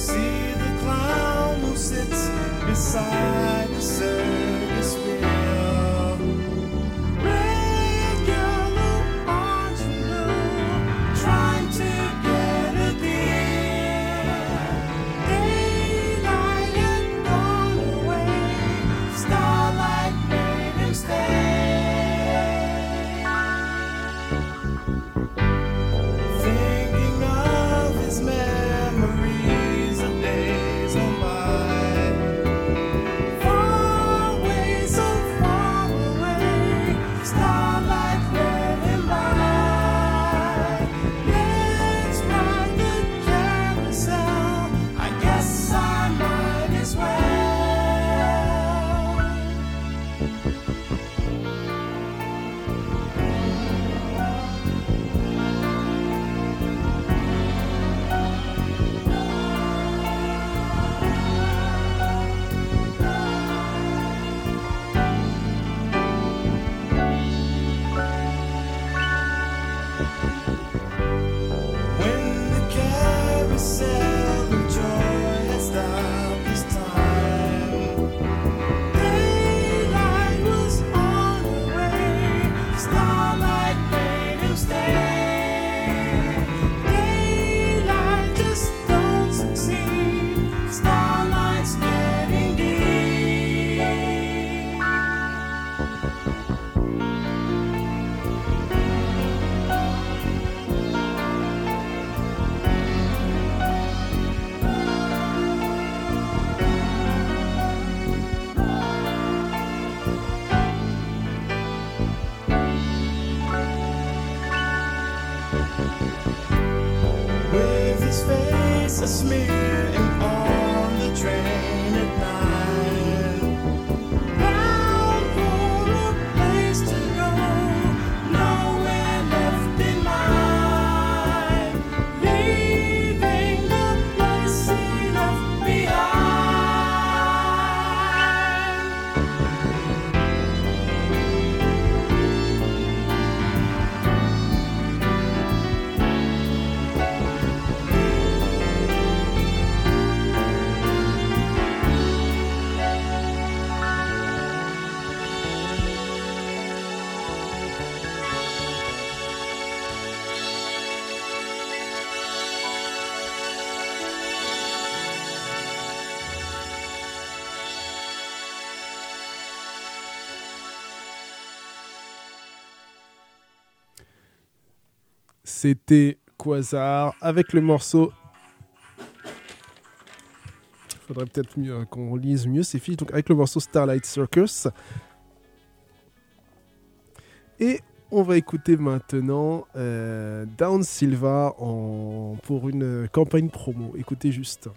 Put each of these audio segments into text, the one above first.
see the clown who sits beside the circus ring. C'était Quasar avec le morceau. Faudrait peut-être mieux qu'on lise mieux ces filles. Donc avec le morceau Starlight Circus. Et on va écouter maintenant euh, Down Silva pour une campagne promo. Écoutez juste.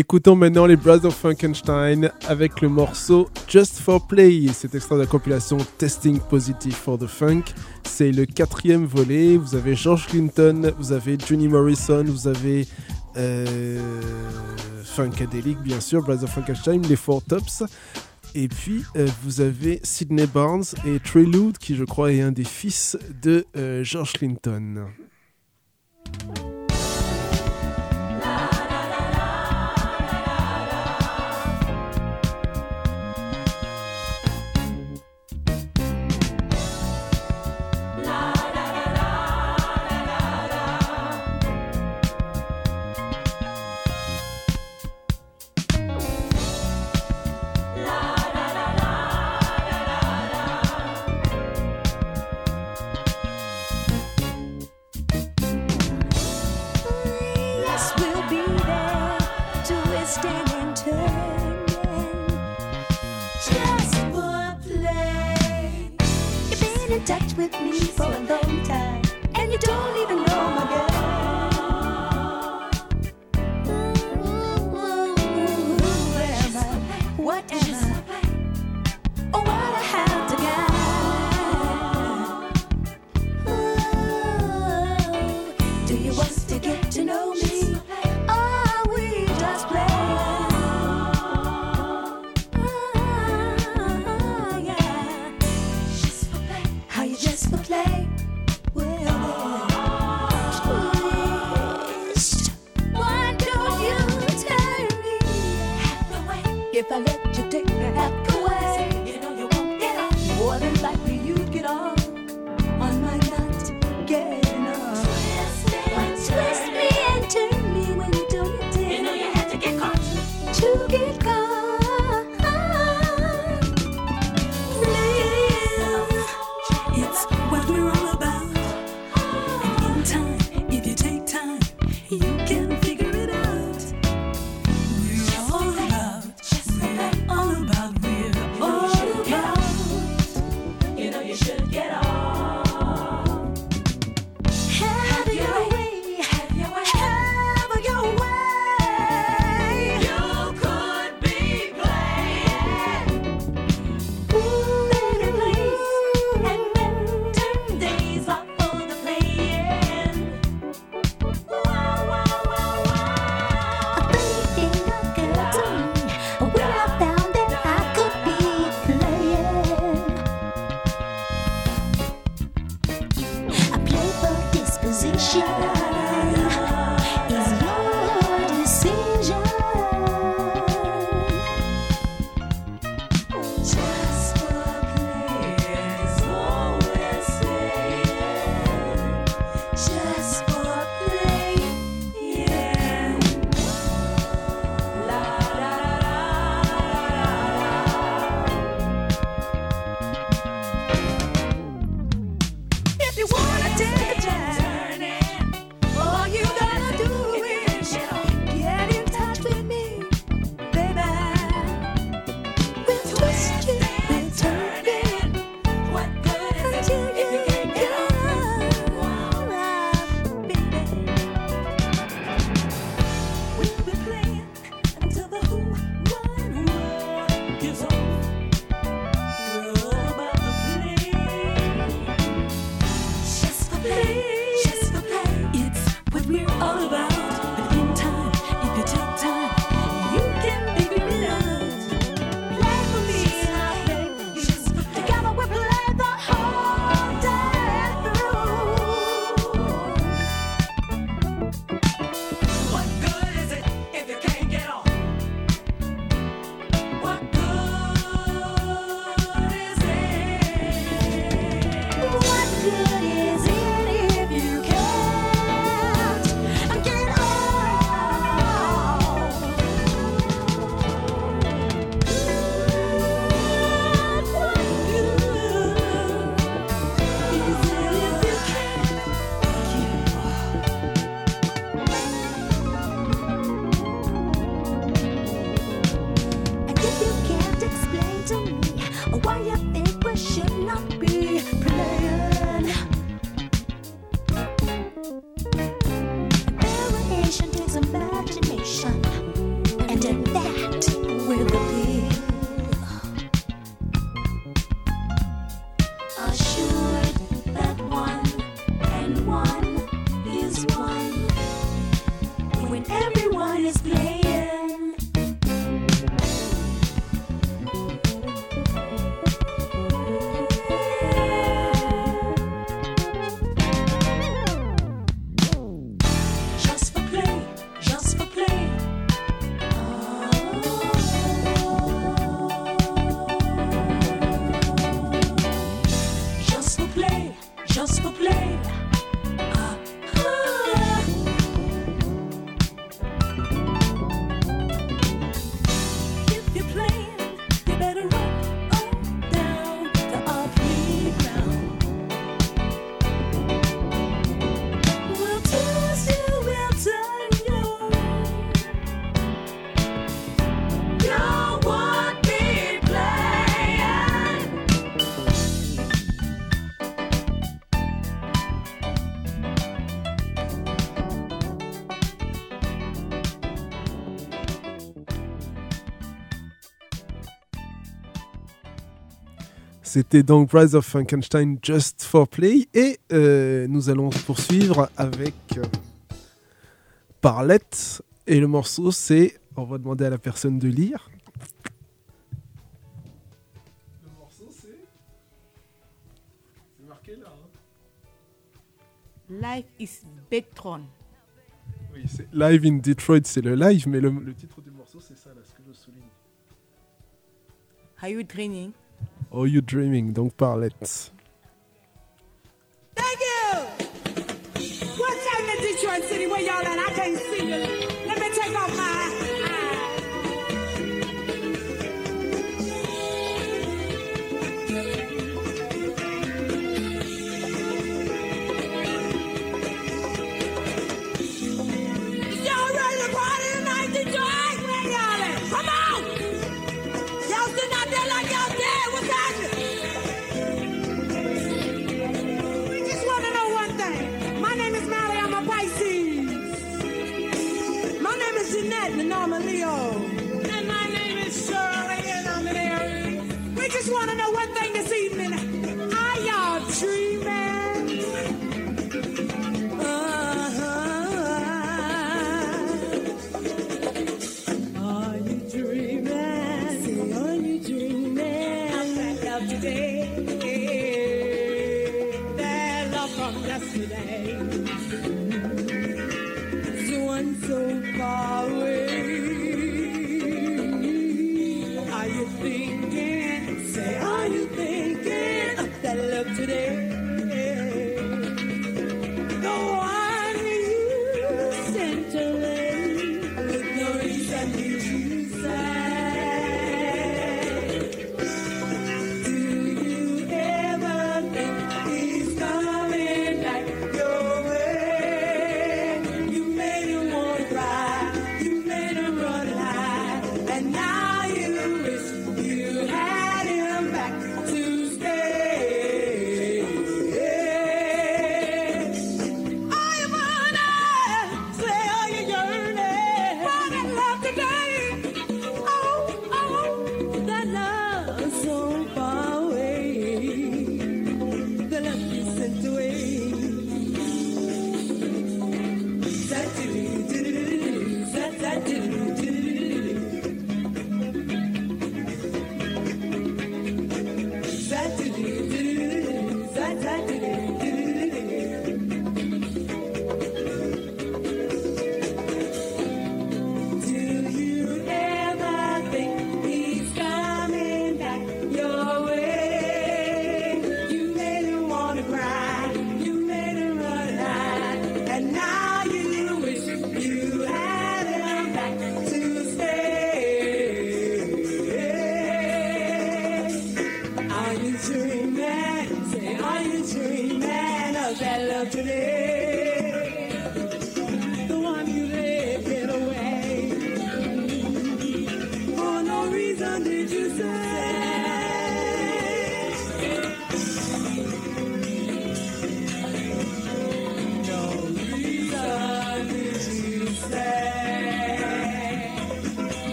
Écoutons maintenant les Brothers Frankenstein avec le morceau Just for Play. C'est extrait de la compilation Testing Positive for the Funk. C'est le quatrième volet. Vous avez George Clinton, vous avez Johnny Morrison, vous avez euh, Funkadelic, bien sûr, Brothers Frankenstein, les Four Tops. Et puis, euh, vous avez Sidney Barnes et Trey Lude, qui je crois est un des fils de euh, George Clinton. C'était donc Rise of Frankenstein Just for Play et euh, nous allons poursuivre avec euh, Parlette et le morceau c'est, on va demander à la personne de lire. Le morceau c'est, c'est marqué là. Hein. Life is Betron. Oui, c'est Live in Detroit, c'est le live, mais le, le titre du morceau c'est ça là, ce que je souligne. Are you training? Are You Dreaming, donc Parlette. Thank you! What's happening in Detroit City? Where y'all at? I can't see you. Let me take off my Anomalio. Oh.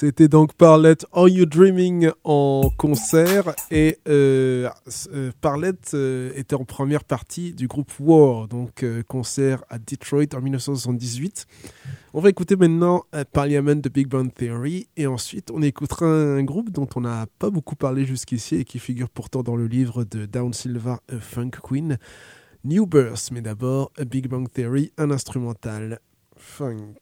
C'était donc Parlette Are You Dreaming en concert et euh, euh, Parlette euh, était en première partie du groupe War, donc euh, concert à Detroit en 1978. On va écouter maintenant Parliament de Big Bang Theory et ensuite on écoutera un groupe dont on n'a pas beaucoup parlé jusqu'ici et qui figure pourtant dans le livre de Down Silva, A Funk Queen, New Birth. Mais d'abord, Big Bang Theory, un instrumental funk.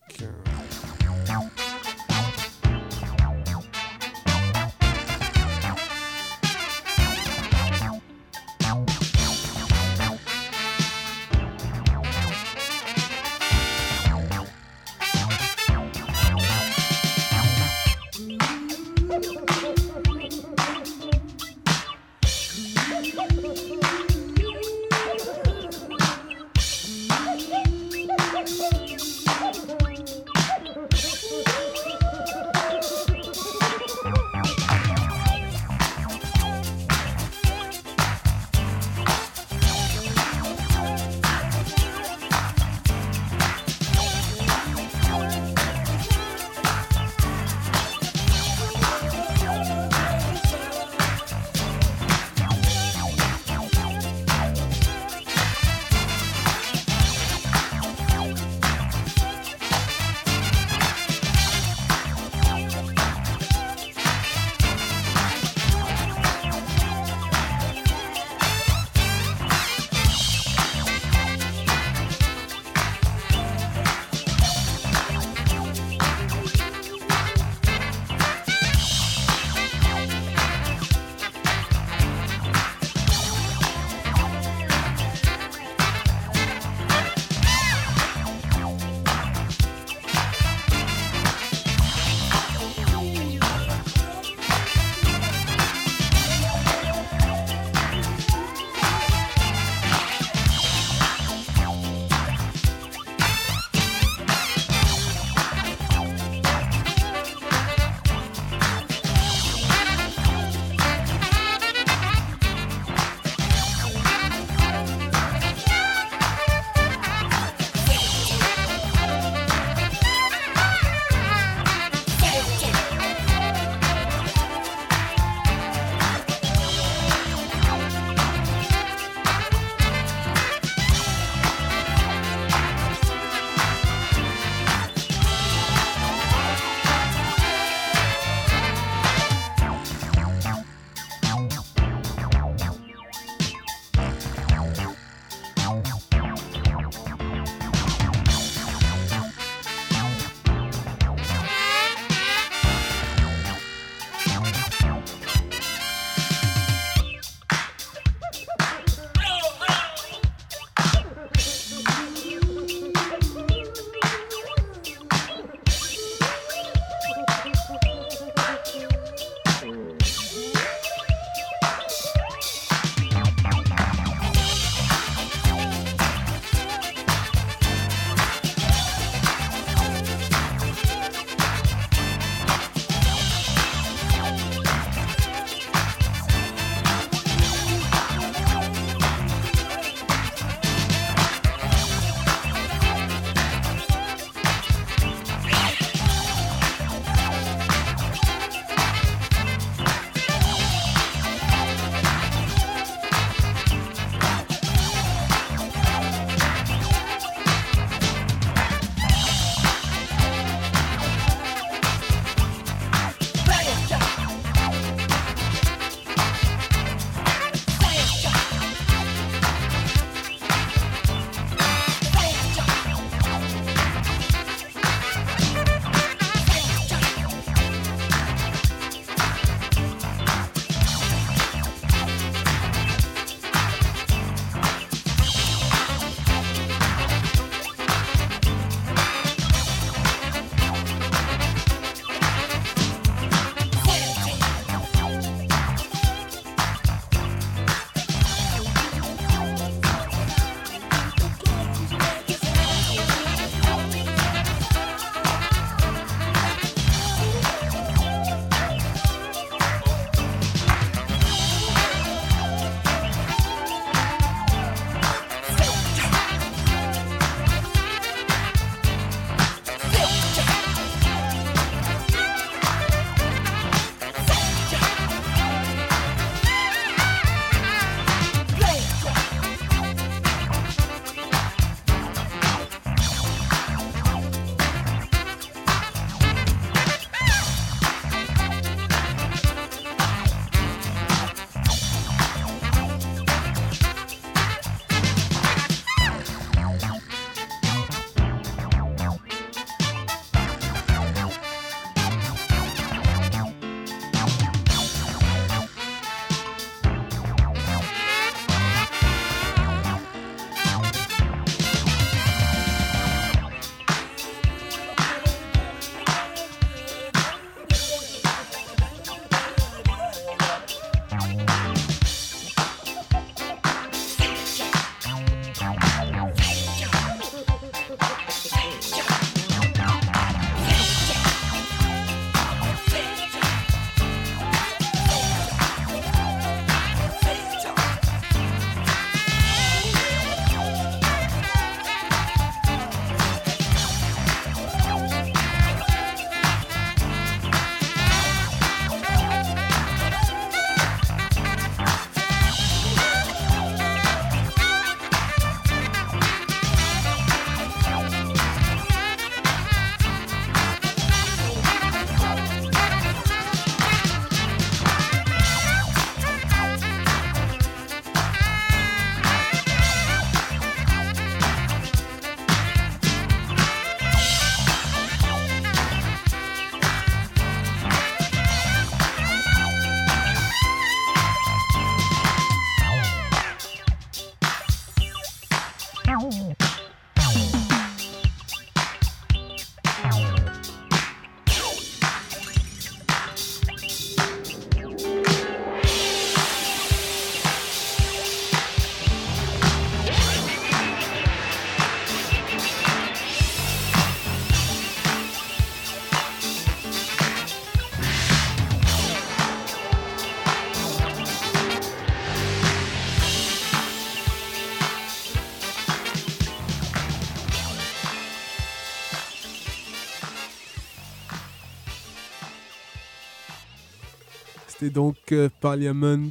C'était donc euh, Parliament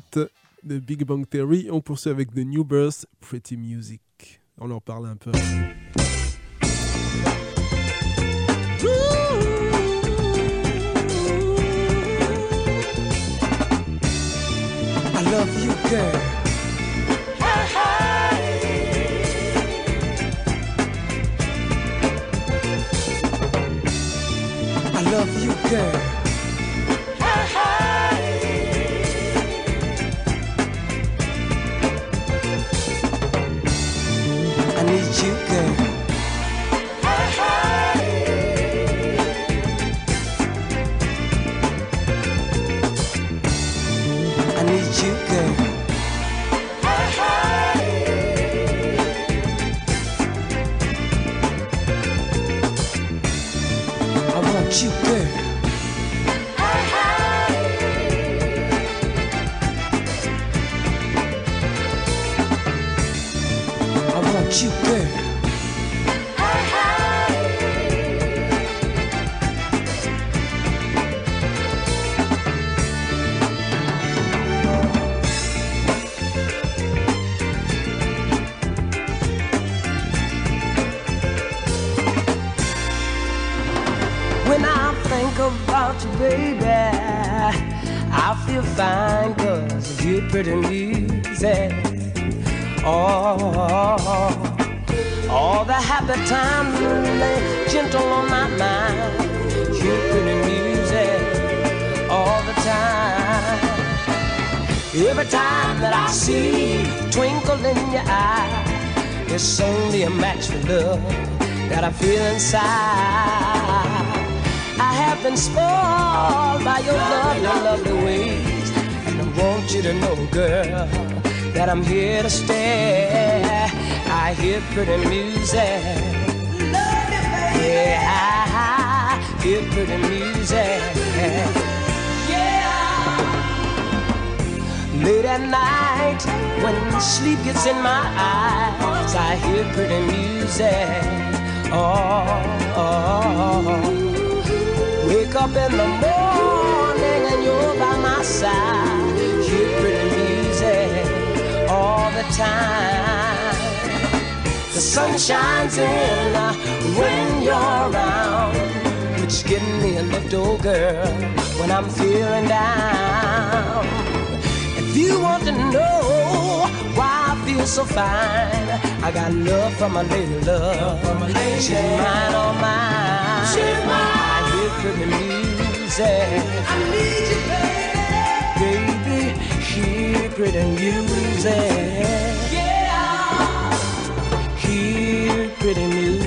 de Big Bang Theory. On poursuit avec The New Birth, Pretty Music. On en parle un peu. I love you, girl. I love you. Want you, girl. I want you, girl. Pretty music. Oh, all the happy times gentle on my mind. Your pretty music all the time. Every time that I see you twinkle in your eye, it's only a match for love that I feel inside. I have been spoiled by your love, your lovely ways. Want you to know, girl, that I'm here to stay. I hear pretty music. Yeah, I hear pretty music. Yeah. Late at night, when sleep gets in my eyes, I hear pretty music. Oh, oh. oh. Wake up in the morning and you're by my side. Hear pretty music all the time. The sun shines in uh, when you're around, which gives me a lift, oh girl, when I'm feeling down. If you want to know why I feel so fine, I got love from my lady love. She's mine, all mine. She's mine. I hear pretty music. I need you, baby. Pretty music. Yeah. Hear pretty music.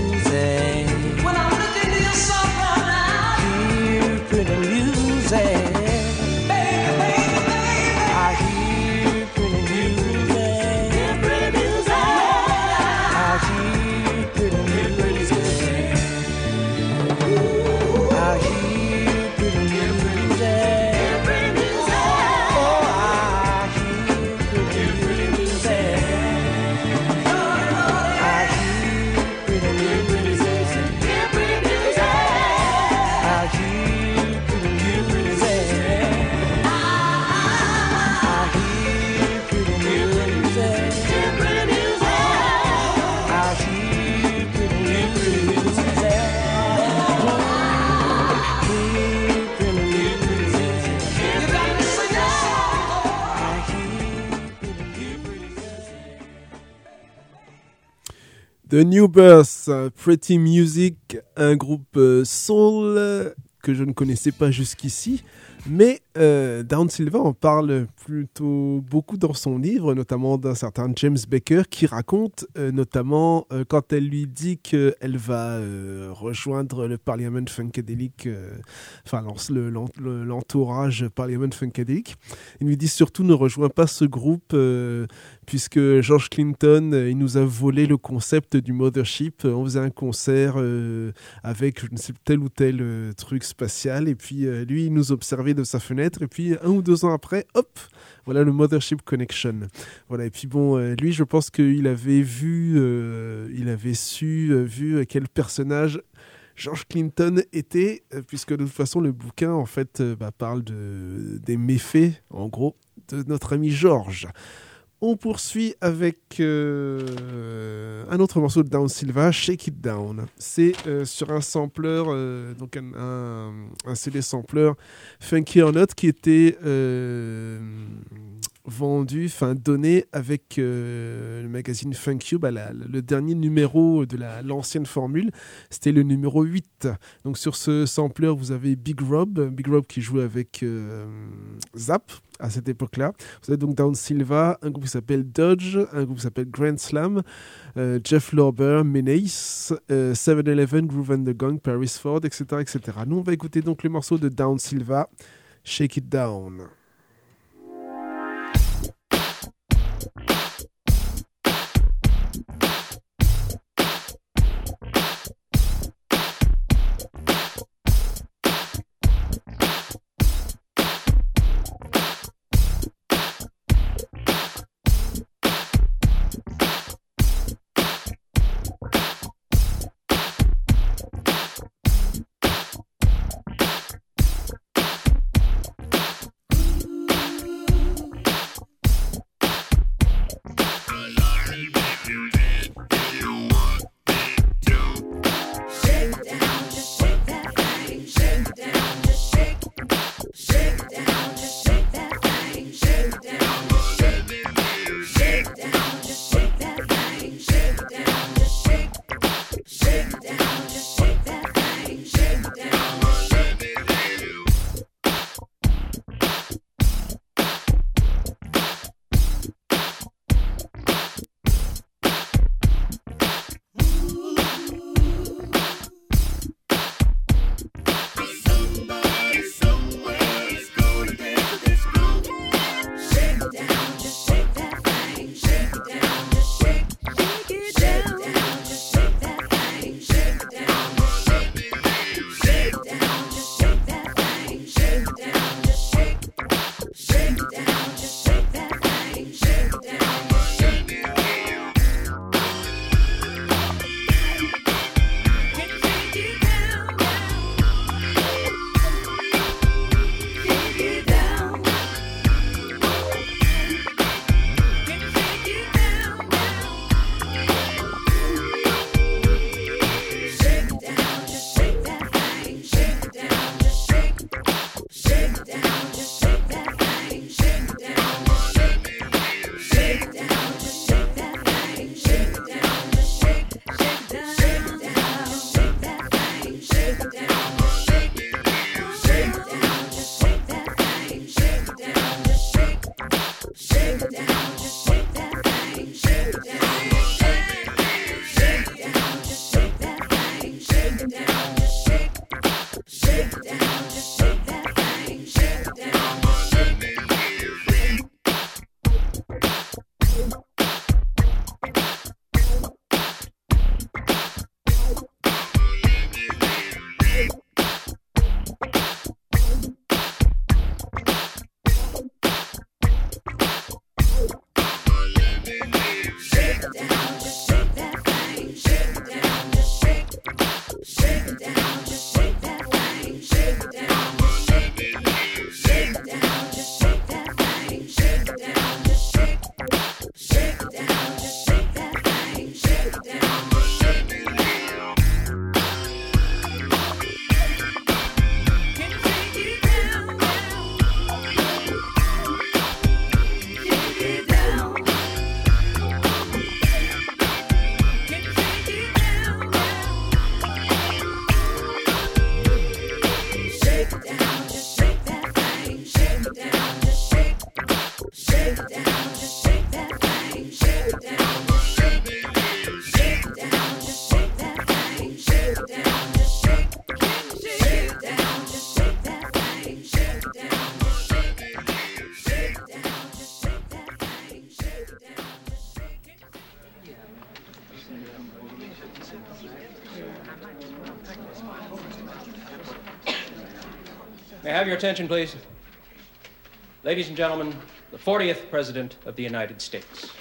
The New Birth, Pretty Music, un groupe euh, soul que je ne connaissais pas jusqu'ici. Mais euh, Down Silva en parle plutôt beaucoup dans son livre, notamment d'un certain James Baker qui raconte euh, notamment euh, quand elle lui dit qu'elle va rejoindre le Parliament Funkadelic, enfin l'en- le- l'entourage Parliament Funkadelic. Il lui dit surtout ne rejoins pas ce groupe puisque George Clinton, euh, il nous a volé le concept du mothership. On faisait un concert euh, avec tel ou tel euh, truc spatial et puis lui il nous observait de sa fenêtre et puis un ou deux ans après, hop, voilà le mothership connection. Voilà et puis bon, lui je pense qu'il avait vu, il avait su, vu quel personnage George Clinton était, puisque de toute façon le bouquin en fait bah, parle de, des méfaits, en gros, de notre ami George. On poursuit avec euh, un autre morceau de Down Silva, Shake It Down. C'est euh, sur un sampler, euh, donc un, un, CD sampler Funky or Not qui était vendu, enfin donné avec le magazine Funk You, bah, la- le dernier numéro de la- l'ancienne formule, c'était le numéro 8. Donc sur ce sampler, vous avez Big Rob, Big Rob qui jouait avec Zap à cette époque-là. Vous avez donc Down Silva, un groupe qui s'appelle Dodge, un groupe qui s'appelle Grand Slam, euh, Jeff Lorber, Menace, euh, 7-Eleven, Groove and the Gang, Paris Ford, etc., etc. Nous, on va écouter donc le morceau de Down Silva, Shake It Down. attention, please. Ladies and gentlemen, the 40th President of the United States.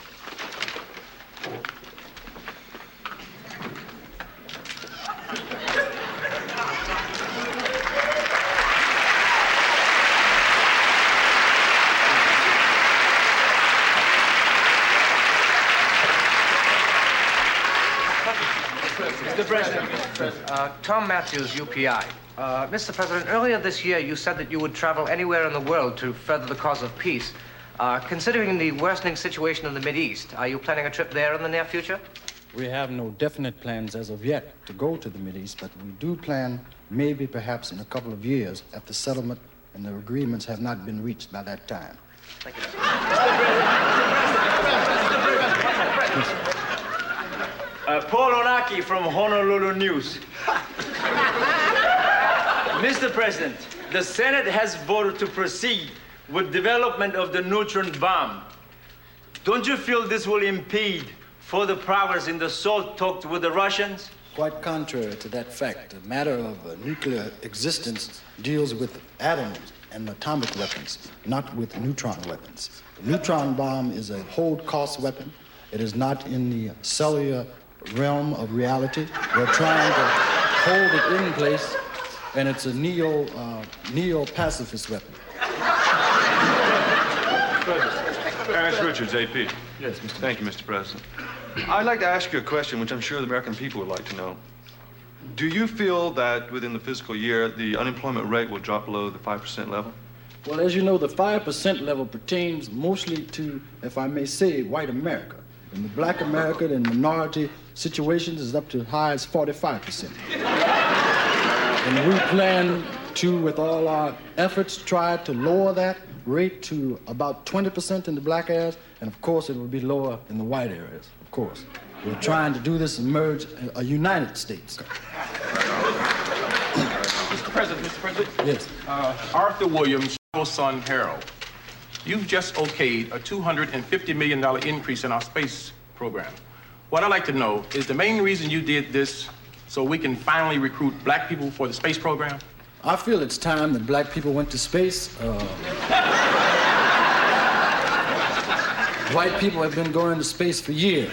Mr. President, Uh, Tom Matthews, UPI. Uh, Mr. President, earlier this year you said that you would travel anywhere in the world to further the cause of peace. Uh, considering the worsening situation in the Mideast, are you planning a trip there in the near future? We have no definite plans as of yet to go to the Mideast, but we do plan maybe perhaps in a couple of years if the settlement and the agreements have not been reached by that time. Thank you. Uh, Paul Onaki from Honolulu News. Mr. President, the Senate has voted to proceed with development of the neutron bomb. Don't you feel this will impede further progress in the SALT talks with the Russians? Quite contrary to that fact, the matter of nuclear existence deals with atoms and atomic weapons, not with neutron weapons. The neutron bomb is a hold cost weapon. It is not in the cellular realm of reality. We're trying to hold it in place, and it's a neo uh, neo pacifist weapon. Harris Richards, AP. Yes, Mr. Thank you, Mr. President. I'd like to ask you a question which I'm sure the American people would like to know. Do you feel that within the fiscal year the unemployment rate will drop below the 5% level? Well, as you know, the 5% level pertains mostly to, if I may say, white America. In the black America, the minority situations is up to as high as 45%. And we plan to, with all our efforts, try to lower that rate to about 20% in the black areas, and of course it will be lower in the white areas, of course. We're trying to do this and merge a, a United States. Mr. President, Mr. President. Yes. Uh, Arthur Williams, son Harold. You've just okayed a $250 million increase in our space program. What I'd like to know is the main reason you did this so we can finally recruit black people for the space program? I feel it's time that black people went to space. Uh, white people have been going to space for years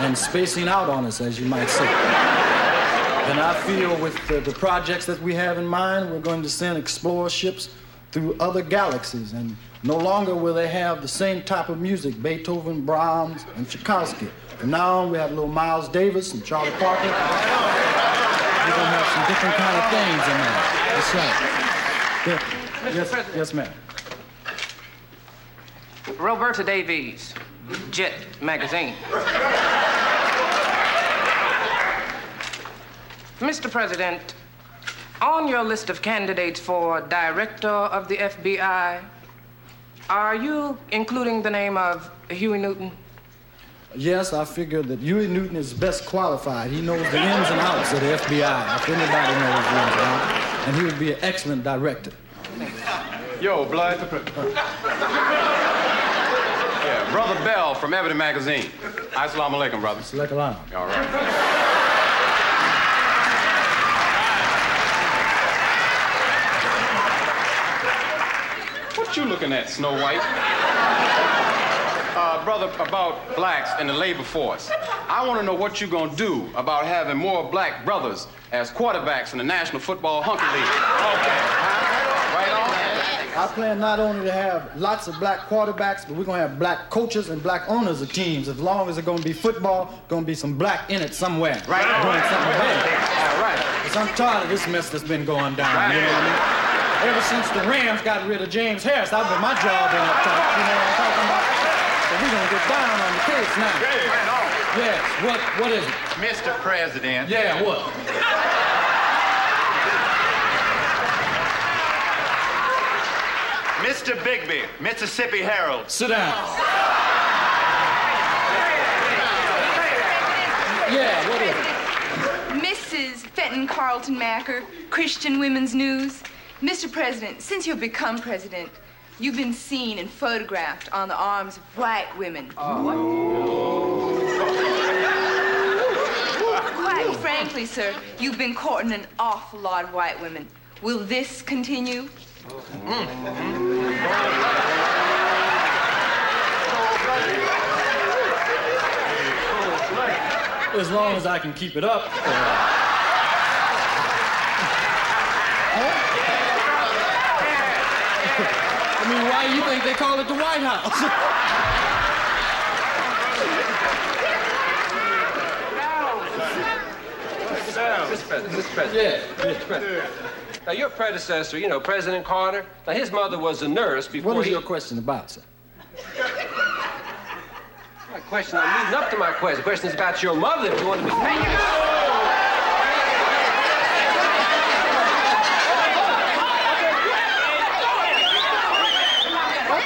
and spacing out on us, as you might say. And I feel with the, the projects that we have in mind, we're going to send explorer ships through other galaxies. And no longer will they have the same type of music Beethoven, Brahms, and Tchaikovsky. From now on, we have little Miles Davis and Charlie Parker. We're going to have some different kind of things in there. That's right. Yes, yes, ma'am. Roberta Davies, Jet Magazine. Mr. President, on your list of candidates for director of the FBI, are you including the name of Huey Newton? Yes, I figure that Huey Newton is best qualified. He knows the ins and outs of the FBI, if anybody knows the ins and outs. And he would be an excellent director. Yo, Blood. yeah, Brother Bell from Ebony Magazine. Assalamu alaikum, brother. Select a line. All right. What you looking at, Snow White? Uh, brother, about blacks in the labor force. I want to know what you're going to do about having more black brothers as quarterbacks in the National Football Hunky League. Okay. Right on? I plan not only to have lots of black quarterbacks, but we're going to have black coaches and black owners of teams. As long as it's going to be football, going to be some black in it somewhere. Right on. Doing something big. All right. Because I'm tired of this mess that's been going down. Right. You know what I mean? Ever since the Rams got rid of James Harris, I've been my job been up top. You know what I'm talking about? So we're going to get down on the case now. Right on. Yes. What, what is it? Mr. President. Yeah, what? Mr. Bigby, Mississippi Herald. Sit down. Yeah, what is it? Mrs. Fenton Carlton Macker, Christian Women's News. Mr. President, since you've become president, you've been seen and photographed on the arms of white women. Oh. Quite frankly, sir, you've been courting an awful lot of white women. Will this continue? As long as I can keep it up. uh, I mean, why do you think they call it the White House? Mr. President, Mr. President. Yeah. Mr. President. Now, your predecessor, you know, President Carter, now his mother was a nurse before What is he... your question about, sir? My question, I'm leading up to my question. The question is about your mother, if you want to be...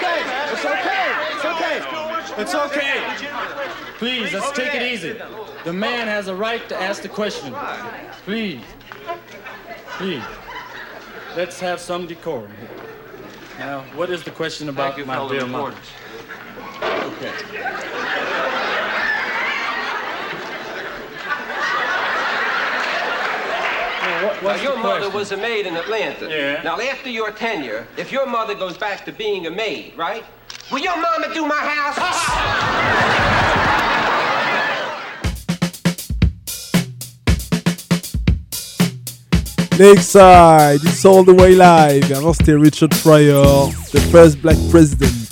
Okay, it's okay. It's okay. It's okay. Please, let's take it easy. The man has a right to ask the question. Please. Please. Let's have some decorum here. Now, what is the question about you my dear the mother? Okay. Now, what- Now, your mother was a maid in Atlanta. Yeah. Now, after your tenure, if your mother goes back to being a maid, right? Will your mama do my house? Lakeside, it's all the way live. C'était Richard Pryor, the first black president.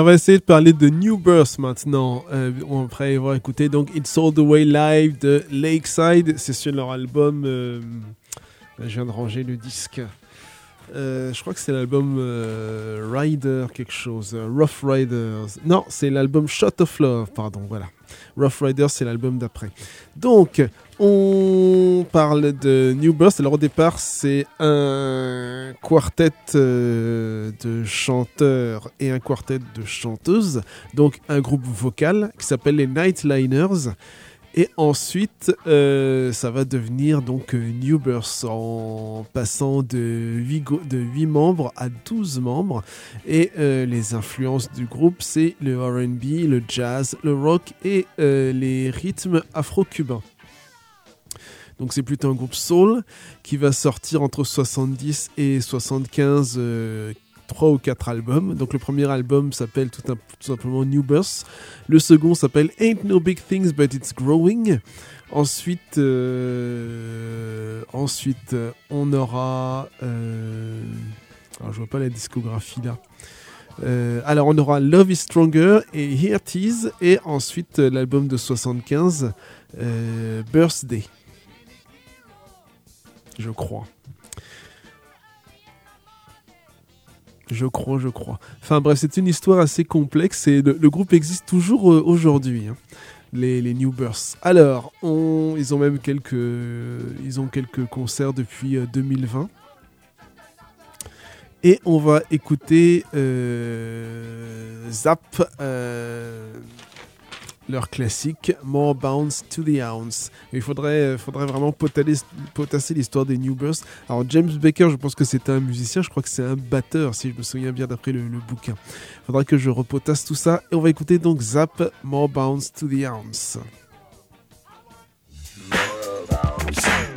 On va essayer de parler de New Birth maintenant. Euh, on- après avoir écouté donc It's All the Way Live de Lakeside. C'est sur leur album. euh, je viens de ranger le disque. Euh, je crois que c'est l'album euh, Rider quelque chose. euh, Rough Riders. Non, c'est l'album Shot of Love, pardon, voilà. Rough Riders, c'est l'album d'après. Donc, on parle de New Burst. Alors, au départ, c'est un quartet de chanteurs et un quartet de chanteuses. Donc, un groupe vocal qui s'appelle les Nightliners. Et ensuite, euh, ça va devenir donc euh, en passant de 8, de 8 membres à 12 membres. Et euh, les influences du groupe, c'est le RB, le jazz, le rock et euh, les rythmes afro-cubains. Donc c'est plutôt un groupe soul qui va sortir entre 70 et 75 euh, trois ou quatre albums. Donc le premier album s'appelle tout, simplement New Birth. Le second s'appelle Ain't No Big Things But It's Growing. Ensuite, euh, ensuite euh, on aura... euh, alors je vois pas la discographie là. Alors on aura Love is Stronger et Here It Is. Et ensuite l'album de 75, euh, Birthday. Je crois. Je crois, je crois. Enfin bref, c'est une histoire assez complexe et le, groupe existe toujours euh, aujourd'hui. hein, Les, les New Births. Alors, ils ont même quelques, ils ont quelques concerts depuis euh, 2020. Et on va écouter euh, Zap, euh, leur classique More Bounce to the Ounce. Il faudrait, faudrait vraiment potasser l'histoire des New Bursts. Alors James Baker, je pense que c'est un musicien, je crois que c'est un batteur, si je me souviens bien d'après le, bouquin. Il faudra que je repotasse tout ça. Et on va écouter donc Zap, More Bounce to the Ounce. You.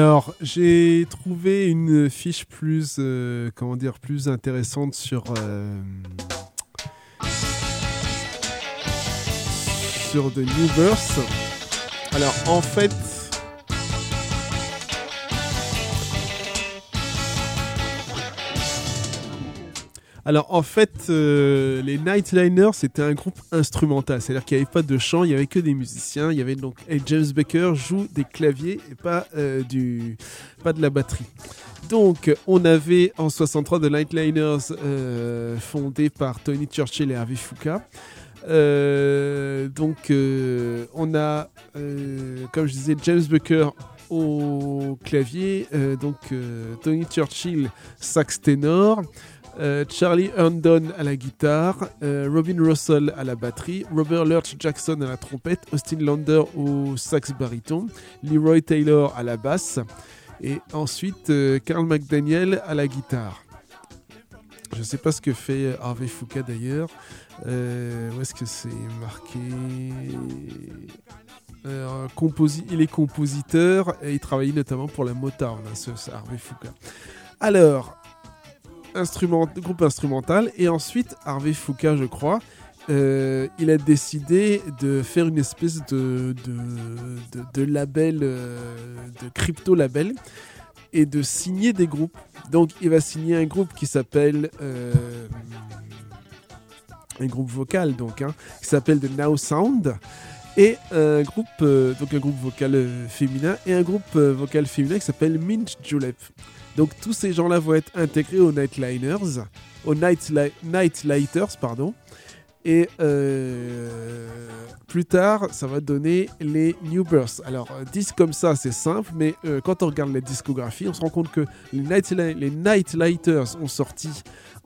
Alors, j'ai trouvé une fiche plus, euh, comment dire, plus intéressante sur euh, sur The New Birth. Alors, en fait, Alors en fait, euh, les Nightliners c'était un groupe instrumental, c'est-à-dire qu'il n'y avait pas de chant, il n'y avait que des musiciens. Il y avait donc et James Baker joue des claviers et pas euh, du, pas de la batterie. Donc on avait en 63 The Nightliners euh, fondé par Tony Churchill et Harvey Fuqua. Euh, donc on a, comme je disais, James Baker au clavier, donc Tony Churchill sax ténor. Euh, Charlie Herndon à la guitare, euh, Robin Russell à la batterie, Robert Lurch Jackson à la trompette, Austin Lander au sax baryton, Leroy Taylor à la basse et ensuite euh, Carl McDaniel à la guitare. Je ne sais pas ce que fait Harvey Fuqua d'ailleurs. Euh, où est-ce que c'est marqué? Euh, Il est compositeur et il travaillait notamment pour la Motown, hein, ce, Harvey Fuqua. Alors, groupe instrumental. Et ensuite, Harvey Fuqua, je crois, euh, il a décidé de faire une espèce de, de, label, euh, de crypto-label, et de signer des groupes. Donc, il va signer un groupe qui s'appelle. euh, un groupe vocal, donc, hein, qui s'appelle The Now Sound. Et un groupe, donc un groupe vocal féminin, et un groupe vocal féminin qui s'appelle Minch Julep. Donc tous ces gens-là vont être intégrés aux Nightliners, aux Nightlighters, pardon. Et euh, plus tard, ça va donner les New Births. Alors, euh, disques comme ça, c'est simple, mais euh, quand on regarde la discographie, on se rend compte que les, Nightli- les Nightlighters ont sorti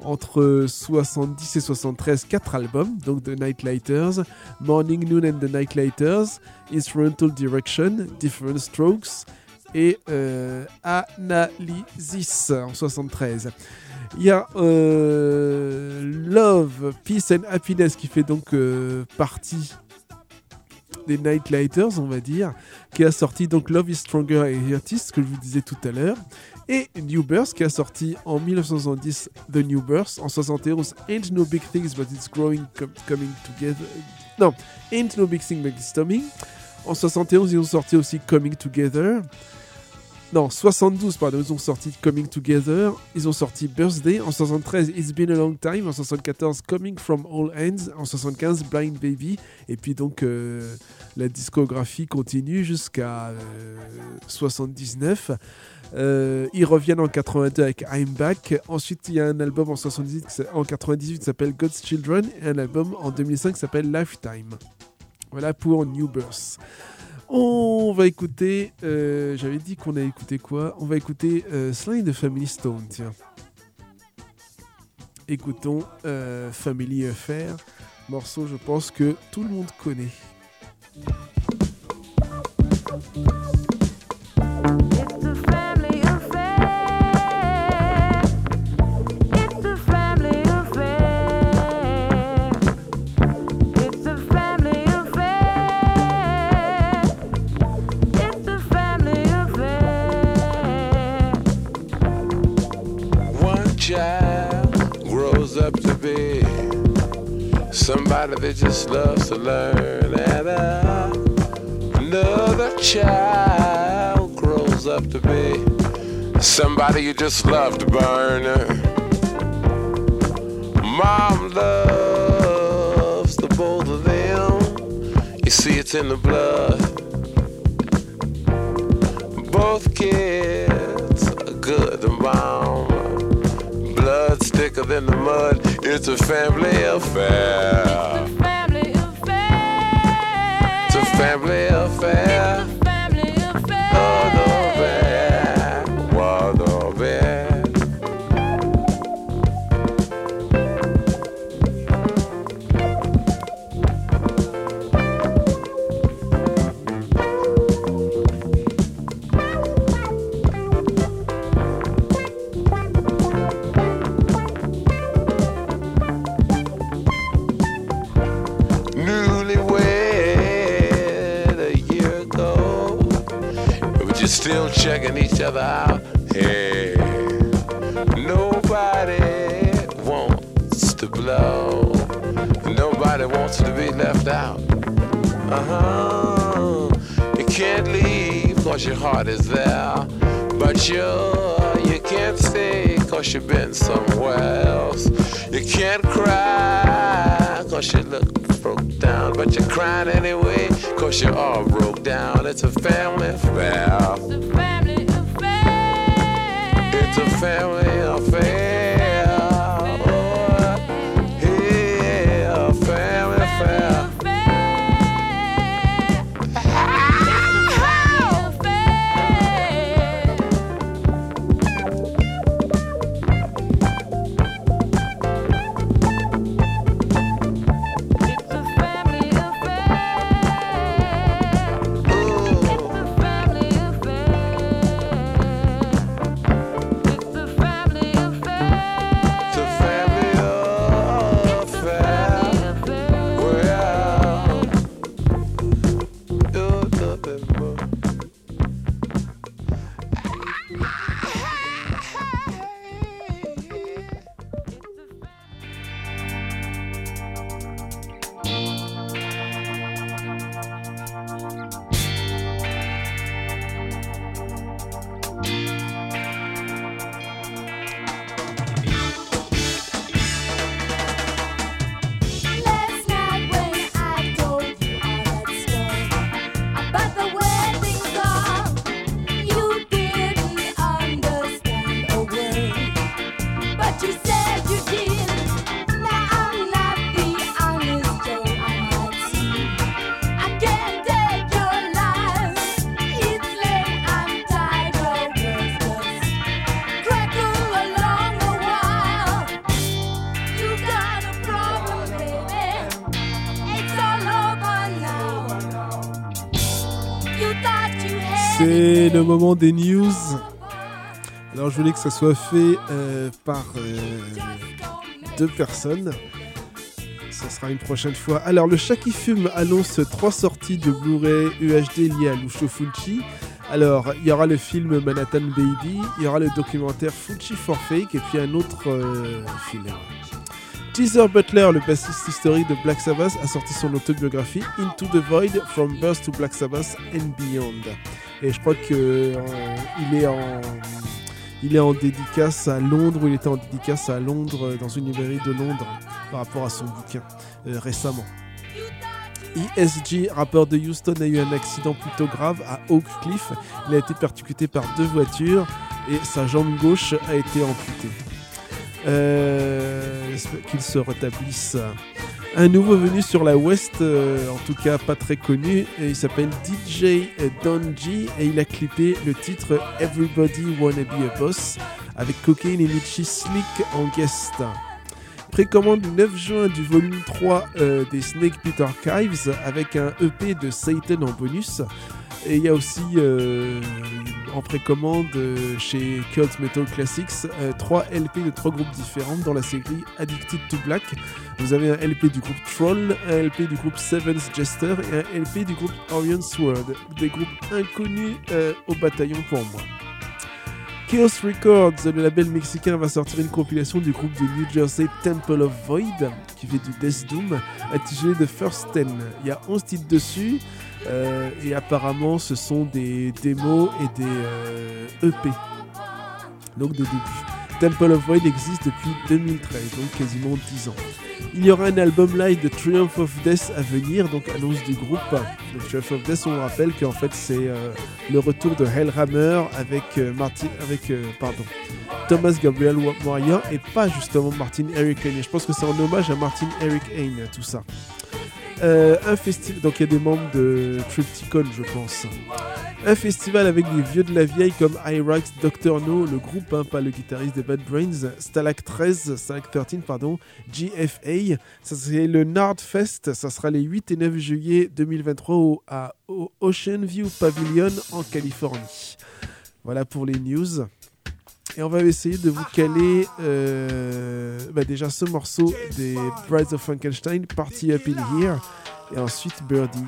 entre 70 et 73 quatre albums, donc The Nightlighters, Morning, Noon and the Nightlighters, Instrumental Direction, Different Strokes et euh, Analysis en 73. Il y a euh, Love, Peace and Happiness qui fait donc euh, partie des Nightlighters, on va dire, qui a sorti donc Love is Stronger et Artist, que je vous disais tout à l'heure, et New Birth qui a sorti en 1970 The New Birth, en 71 Ain't No Big Things But It's Growing Com- Coming Together. Non, Ain't No Big Thing But It's Coming. En 71 ils ont sorti aussi Coming Together. Non, 72, pardon, ils ont sorti Coming Together, ils ont sorti Birthday, en 73 It's Been a Long Time, en 74 Coming From All Ends, en 75 Blind Baby, et puis donc euh, la discographie continue jusqu'à euh, 79. Euh, ils reviennent en 82 avec I'm Back. Ensuite, il y a un album en, 78 qui s'a- en 98 qui s'appelle God's Children et un album en 2005 qui s'appelle Lifetime. Voilà pour New Birth. On va écouter. euh, J'avais dit qu'on allait écouter quoi? On va écouter euh, Sly de Family Stone, tiens. Écoutons euh, Family Affair. Morceau, je pense que tout le monde connaît. That just loves to learn, and uh, another child grows up to be somebody you just love to burn. Mom loves the both of them. You see, it's in the blood. Both kids are good and bomb. Blood's thicker than the mud. It's a family affair. It's a family affair. It's a family affair. It's a family affair. Oh, It's a family moment des news. Alors je voulais que ça soit fait euh, par euh, deux personnes. Ça sera une prochaine fois. Alors le chat qui fume annonce trois sorties de Blu-ray UHD liées à Lucio Fulci. Alors il y aura le film Manhattan Baby, il y aura le documentaire Fulci for Fake et puis un autre euh, film. Teaser Butler, le bassiste historique de Black Sabbath, a sorti son autobiographie Into the Void From Birth to Black Sabbath and Beyond. Et je crois que euh, est en il est en dédicace à Londres, ou il était en dédicace à Londres, euh, dans une librairie de Londres, par rapport à son bouquin, euh, récemment. ESG, rappeur de Houston, a eu un accident plutôt grave à Oak Cliff. Il a été percuté par deux voitures et sa jambe gauche a été amputée. Euh, j'espère qu'il se rétablisse. Un nouveau venu sur la West, euh, en tout cas pas très connu, il s'appelle DJ Don G et il a clippé le titre Everybody Wanna Be a Boss avec Cocaine et Mitchie Slick en guest. Précommande le 9 juin du volume 3 euh, des Snake Pit Archives avec un EP de Satan en bonus. Et il y a aussi euh, en précommande euh, chez Cult Metal Classics euh, trois LP de trois groupes différents dans la série Addicted to Black. Vous avez un LP du groupe Troll, un LP du groupe Seventh Jester et un LP du groupe Orion Sword, des groupes inconnus euh, au bataillon pour moi. Chaos Records, le label mexicain, va sortir une compilation du groupe de New Jersey Temple of Void, qui fait du Death Doom, intitulé The First Ten. Il y a 11 titres dessus, euh, et apparemment ce sont des démos et des euh, EP. Donc des débuts. Temple of Void existe depuis 2013, donc quasiment 10 ans. Il y aura un album live de Triumph of Death à venir, donc annonce du groupe. Donc Triumph of Death, on rappelle qu'en fait c'est euh, le retour de Hellhammer avec, Martin, avec pardon, Thomas Gabriel Moria et pas justement Martin Eric Hayne. Je pense que c'est en hommage à Martin Eric Hayne, tout ça. Euh, un festival, donc il y a des membres de Tripticon, je pense. Un festival avec des vieux de la vieille comme Irax, Dr. No, le groupe, hein, pas le guitariste des Bad Brains, Stalag 13, Stalag 13, pardon, GFA. Ça c'est le Nard Fest, ça sera les 8 et 9 juillet 2023 au, à, Ocean View Pavilion en Californie. Voilà pour les news. Et on va essayer de vous caler euh, bah déjà ce morceau des Brides of Frankenstein, Party Up in Here, et ensuite Birdie.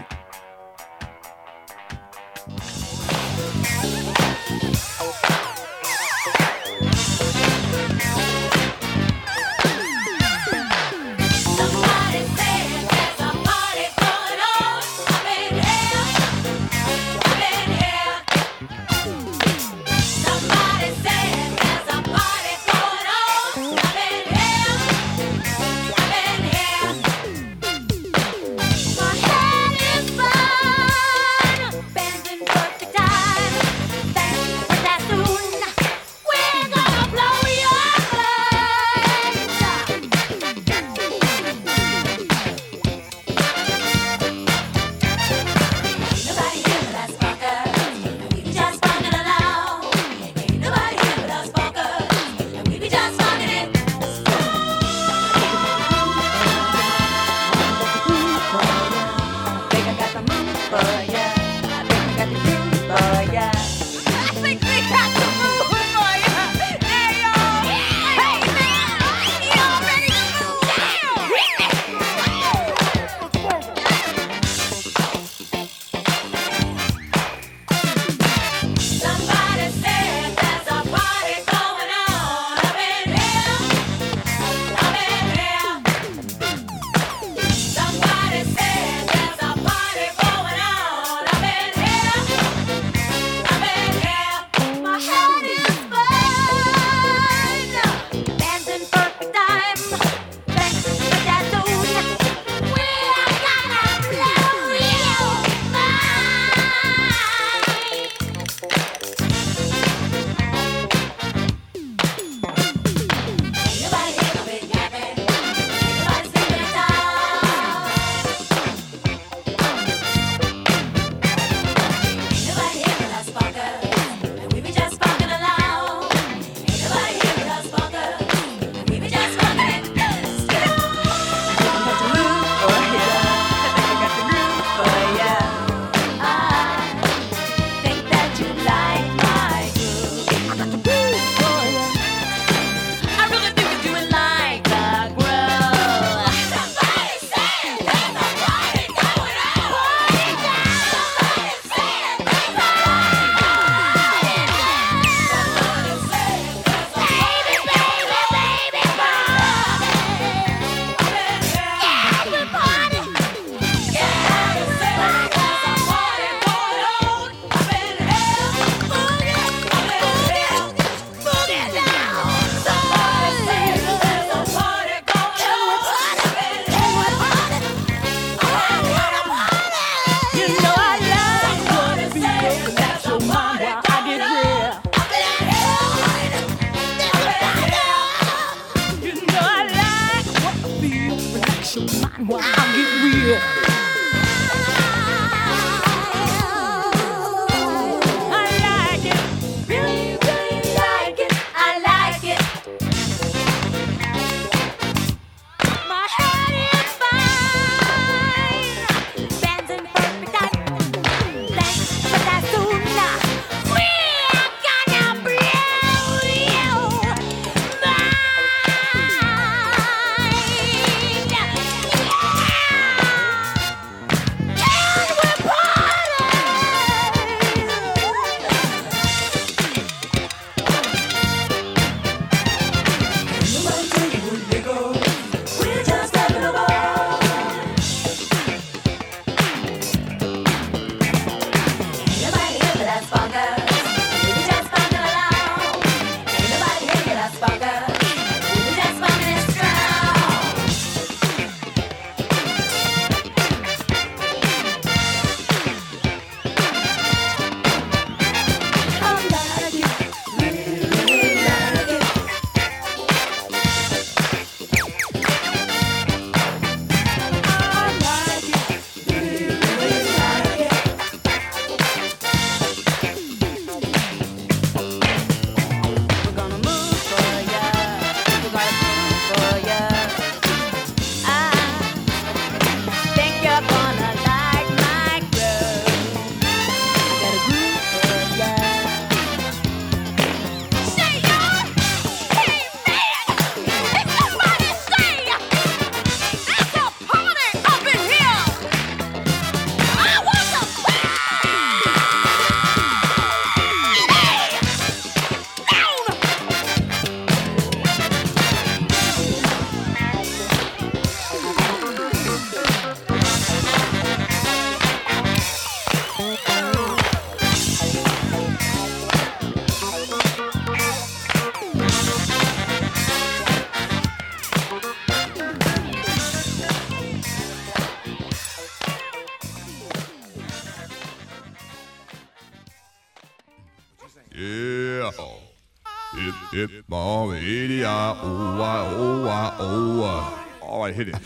hit it.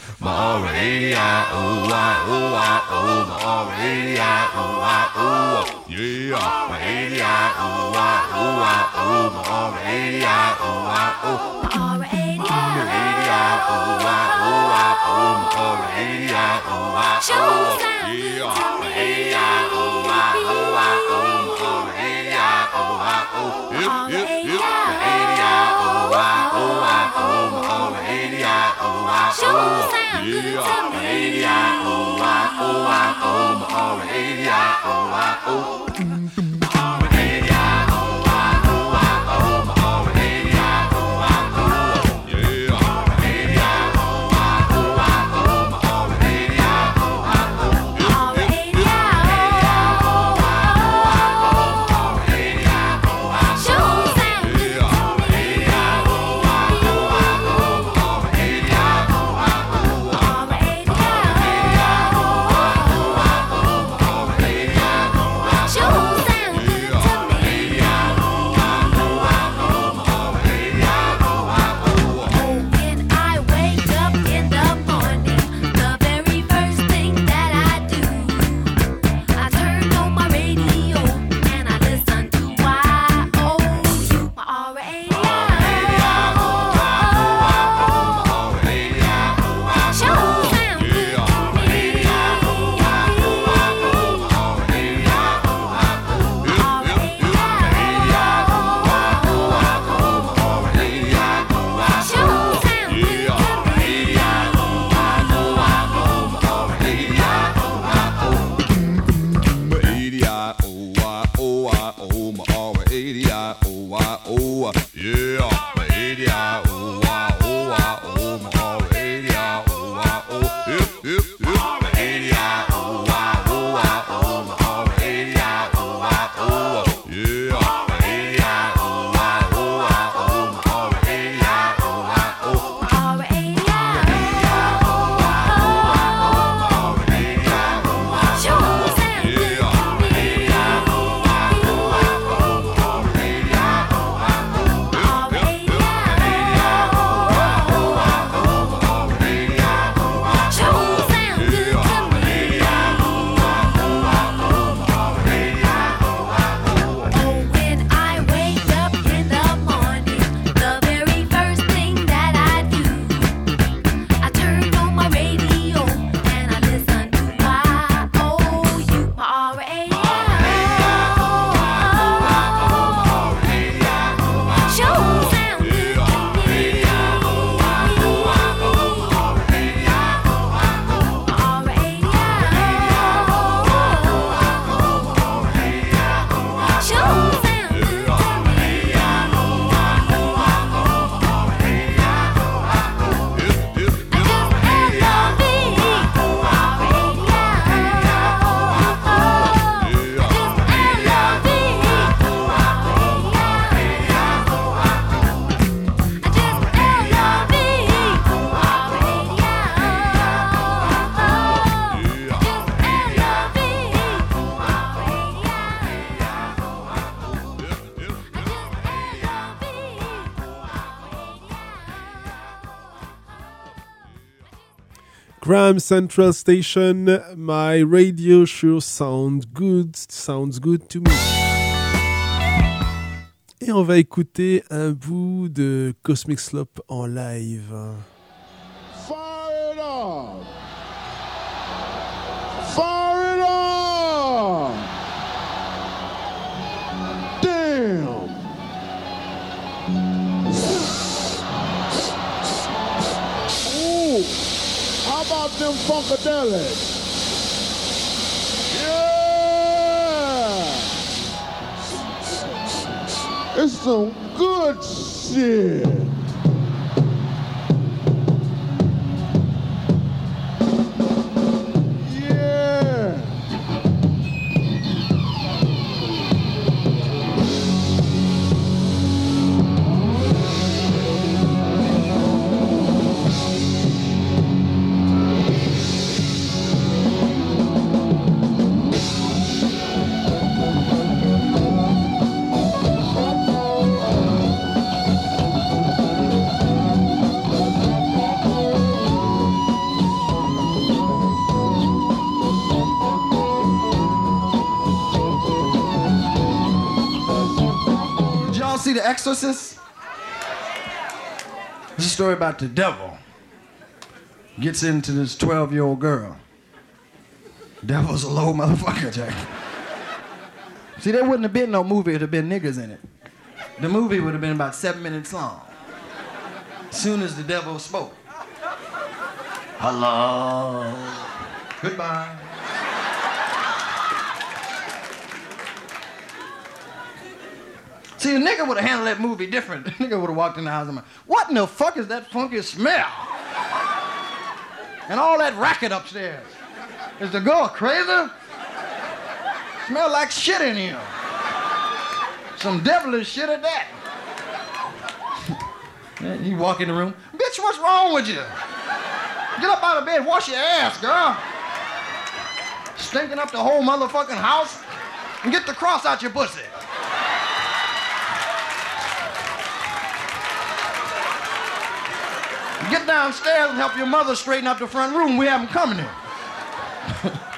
Yep, yep, yep oh I oh. Yeah, oh I oh oh, I'm oh I oh. Central Station. My radio sure sounds good, sounds good to me. Et on va écouter un bout de Cosmic Slop en live. Fire up. out them funkadelics. Yeah! It's some good shit. Exorcist? It's a story about the devil. Gets into this 12 year old girl. Devil's a low motherfucker, Jack. See, there wouldn't have been no movie, it'd have been niggas in it. The movie would have been about seven minutes long. Soon as the devil spoke. Hello. Goodbye. See, a nigga would have handled that movie different. The nigga would have walked in the house and been, what in the fuck is that funky smell? And all that racket upstairs. Is the girl crazy? Smell like shit in here. Some devilish shit at that. And you walk in the room, bitch, what's wrong with you? Get up out of bed, wash your ass, girl. Stinking up the whole motherfucking house. And get the cross out your pussy. Get downstairs and help your mother straighten up the front room. We have them coming in.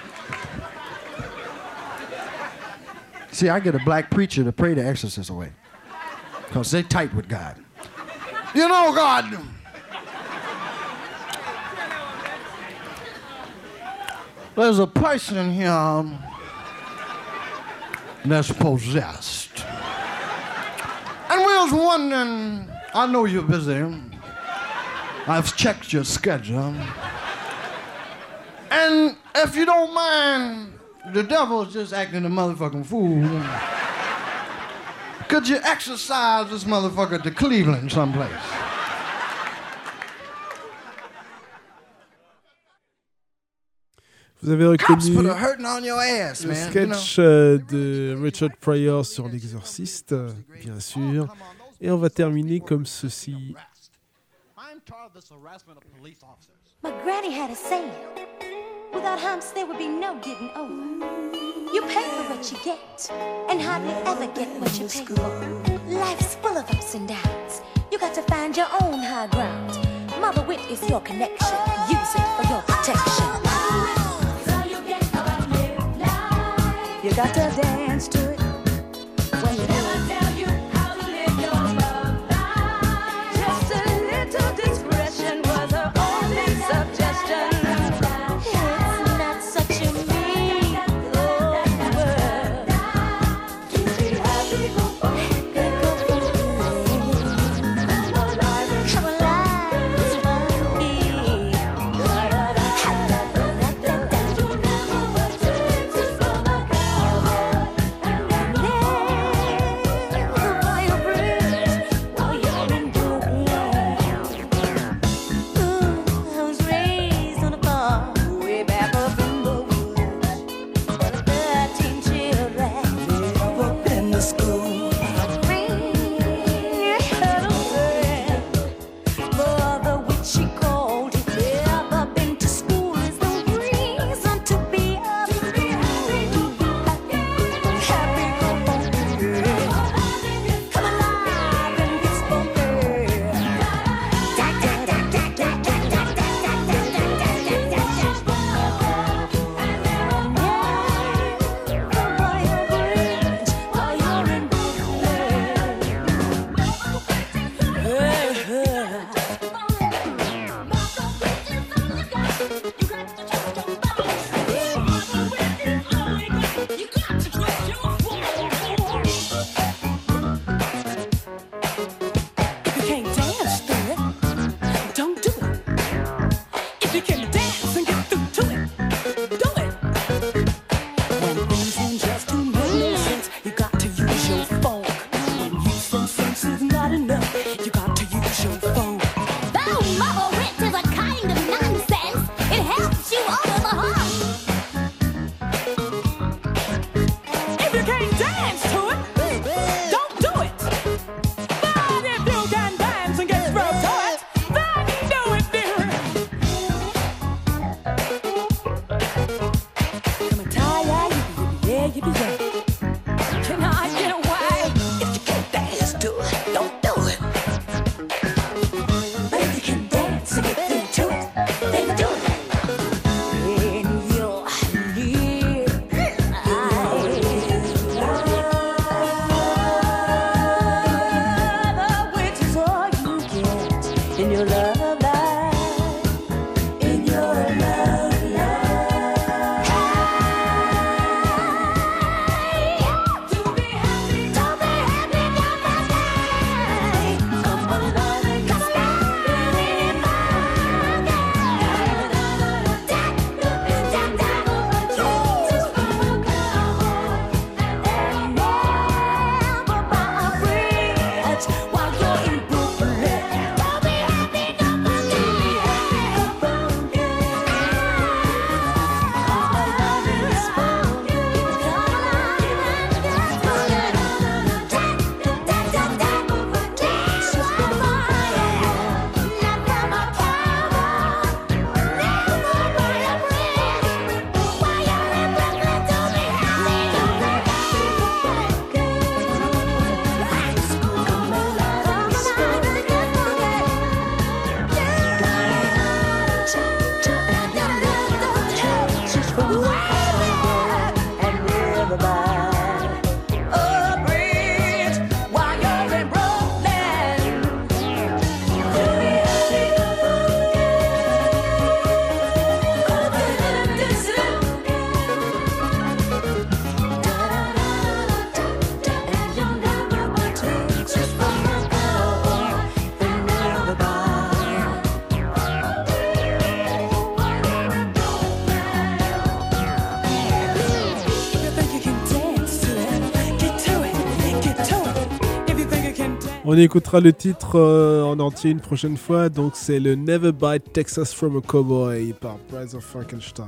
See, I get a black preacher to pray the exorcist away. Because they tight with God. You know, God. There's a person here um, that's possessed. And we was wondering, I know you're busy. I've checked your schedule. And if you don't mind, the devil's just acting a motherfucking fool. Could you exercise this motherfucker to Cleveland someplace? Vous avez reconnu put a hurting on your ass, le man. you know? sketch euh, de Richard Pryor sur l'exorciste, bien sûr. Et on va terminer comme ceci. My granny had a saying. Without humps, there would be no getting over. You pay for what you get, and hardly ever get what you pay for. Life's full of ups and downs. You got to find your own high ground. Mother Wit is your connection. Use it for your protection. You got to dance to On écoutera le titre euh, en entier une prochaine fois. Donc c'est le Never Bite Texas from a Cowboy par Brides of Frankenstein.